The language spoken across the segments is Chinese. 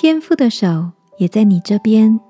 天父的手也在你这边，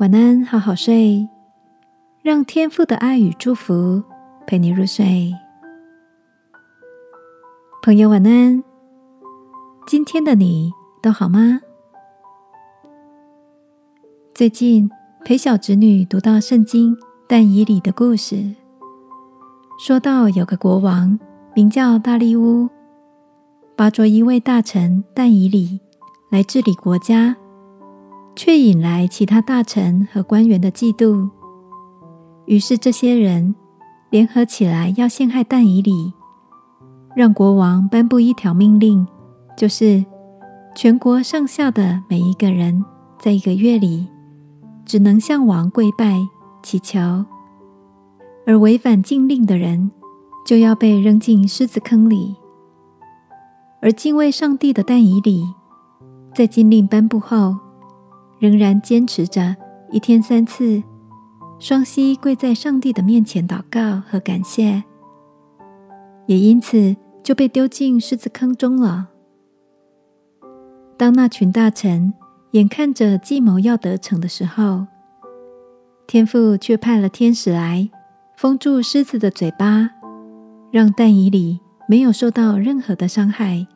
晚安，好好睡，让天父的爱与祝福陪你入睡。朋友，晚安。今天的你都好吗？最近陪小侄女读到圣经但以理的故事，说到有个国王名叫大利乌。巴着一位大臣但以礼来治理国家，却引来其他大臣和官员的嫉妒。于是这些人联合起来要陷害但以礼，让国王颁布一条命令，就是全国上下的每一个人，在一个月里只能向王跪拜祈求，而违反禁令的人就要被扔进狮子坑里。而敬畏上帝的但以理，在禁令颁布后，仍然坚持着一天三次，双膝跪在上帝的面前祷告和感谢，也因此就被丢进狮子坑中了。当那群大臣眼看着计谋要得逞的时候，天父却派了天使来封住狮子的嘴巴，让但以理。没有受到任何的伤害，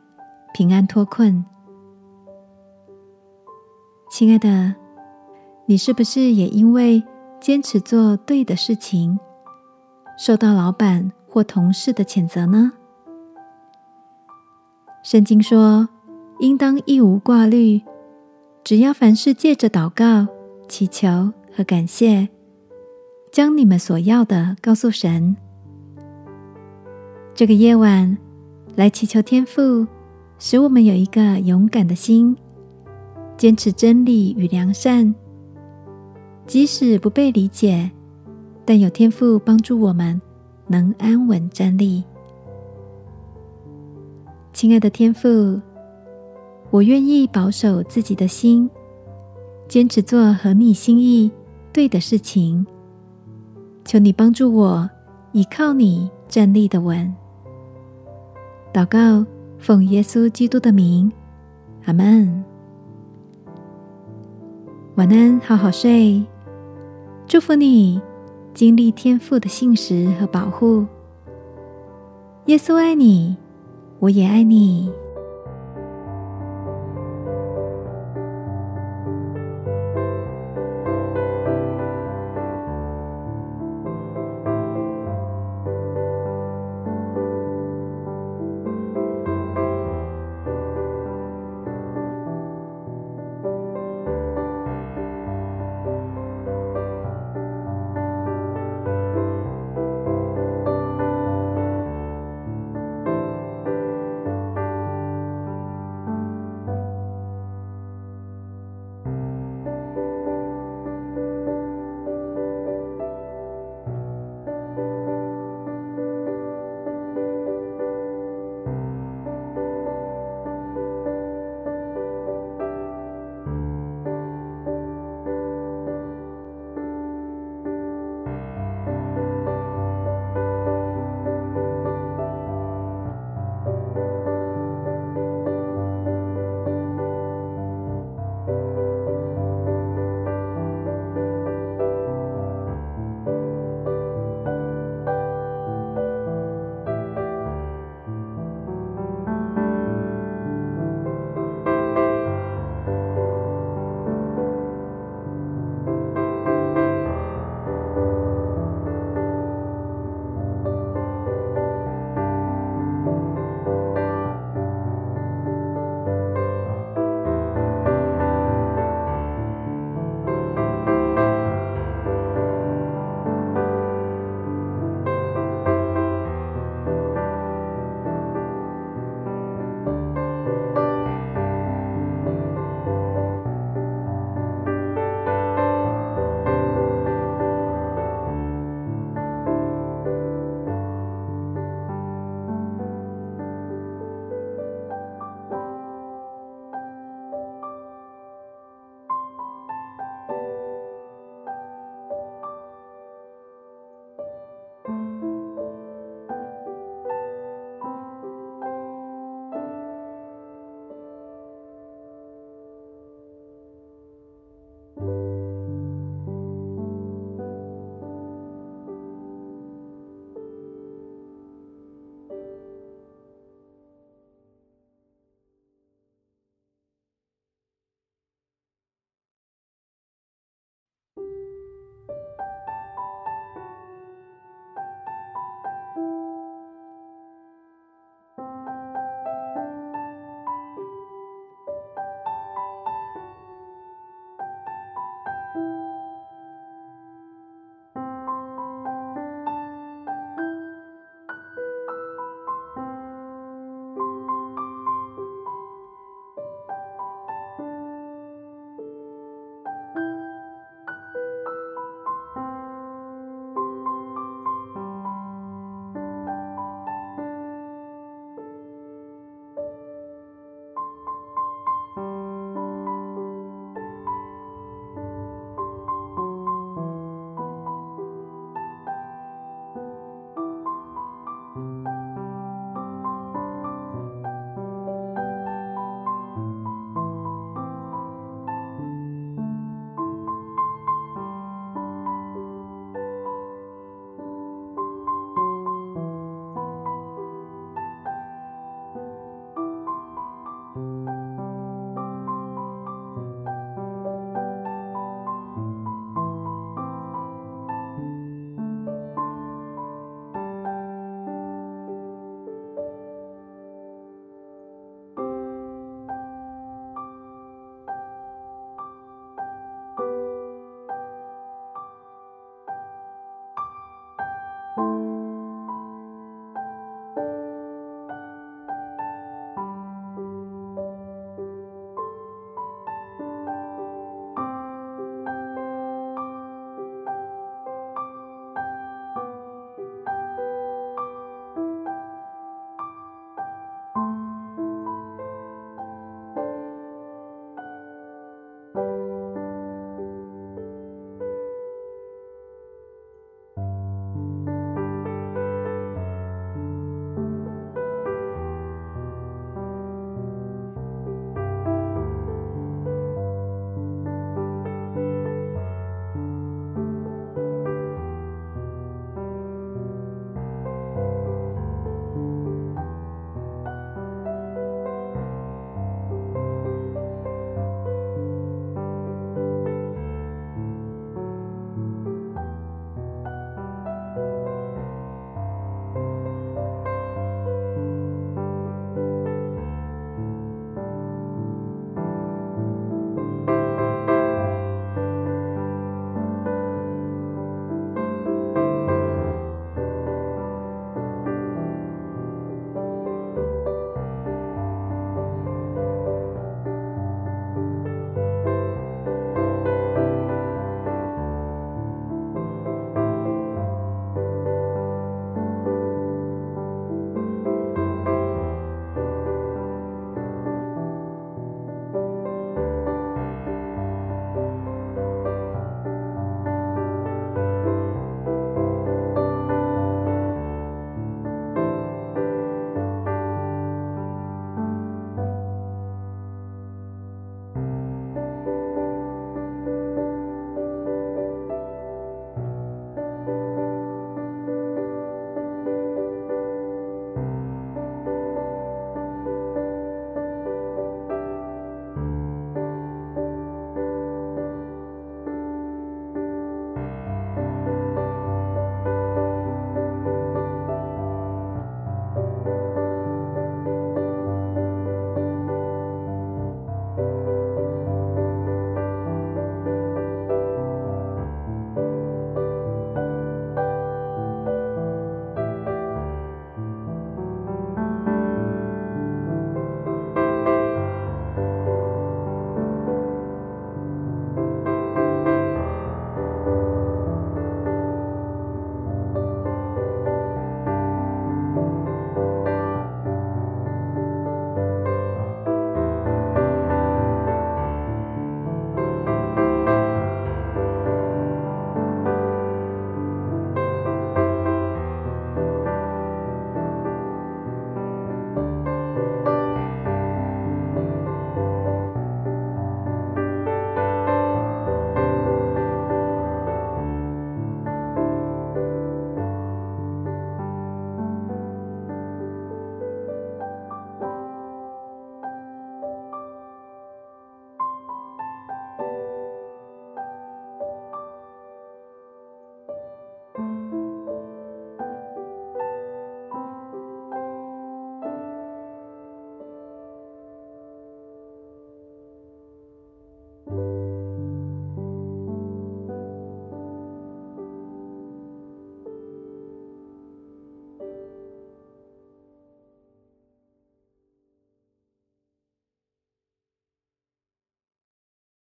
平安脱困。亲爱的，你是不是也因为坚持做对的事情，受到老板或同事的谴责呢？圣经说，应当一无挂虑，只要凡事借着祷告、祈求和感谢，将你们所要的告诉神。这个夜晚，来祈求天父，使我们有一个勇敢的心，坚持真理与良善。即使不被理解，但有天父帮助我们，能安稳站立。亲爱的天父，我愿意保守自己的心，坚持做合你心意对的事情。求你帮助我，依靠你站立的稳。祷告，奉耶稣基督的名，阿门。晚安，好好睡。祝福你经历天赋的信实和保护。耶稣爱你，我也爱你。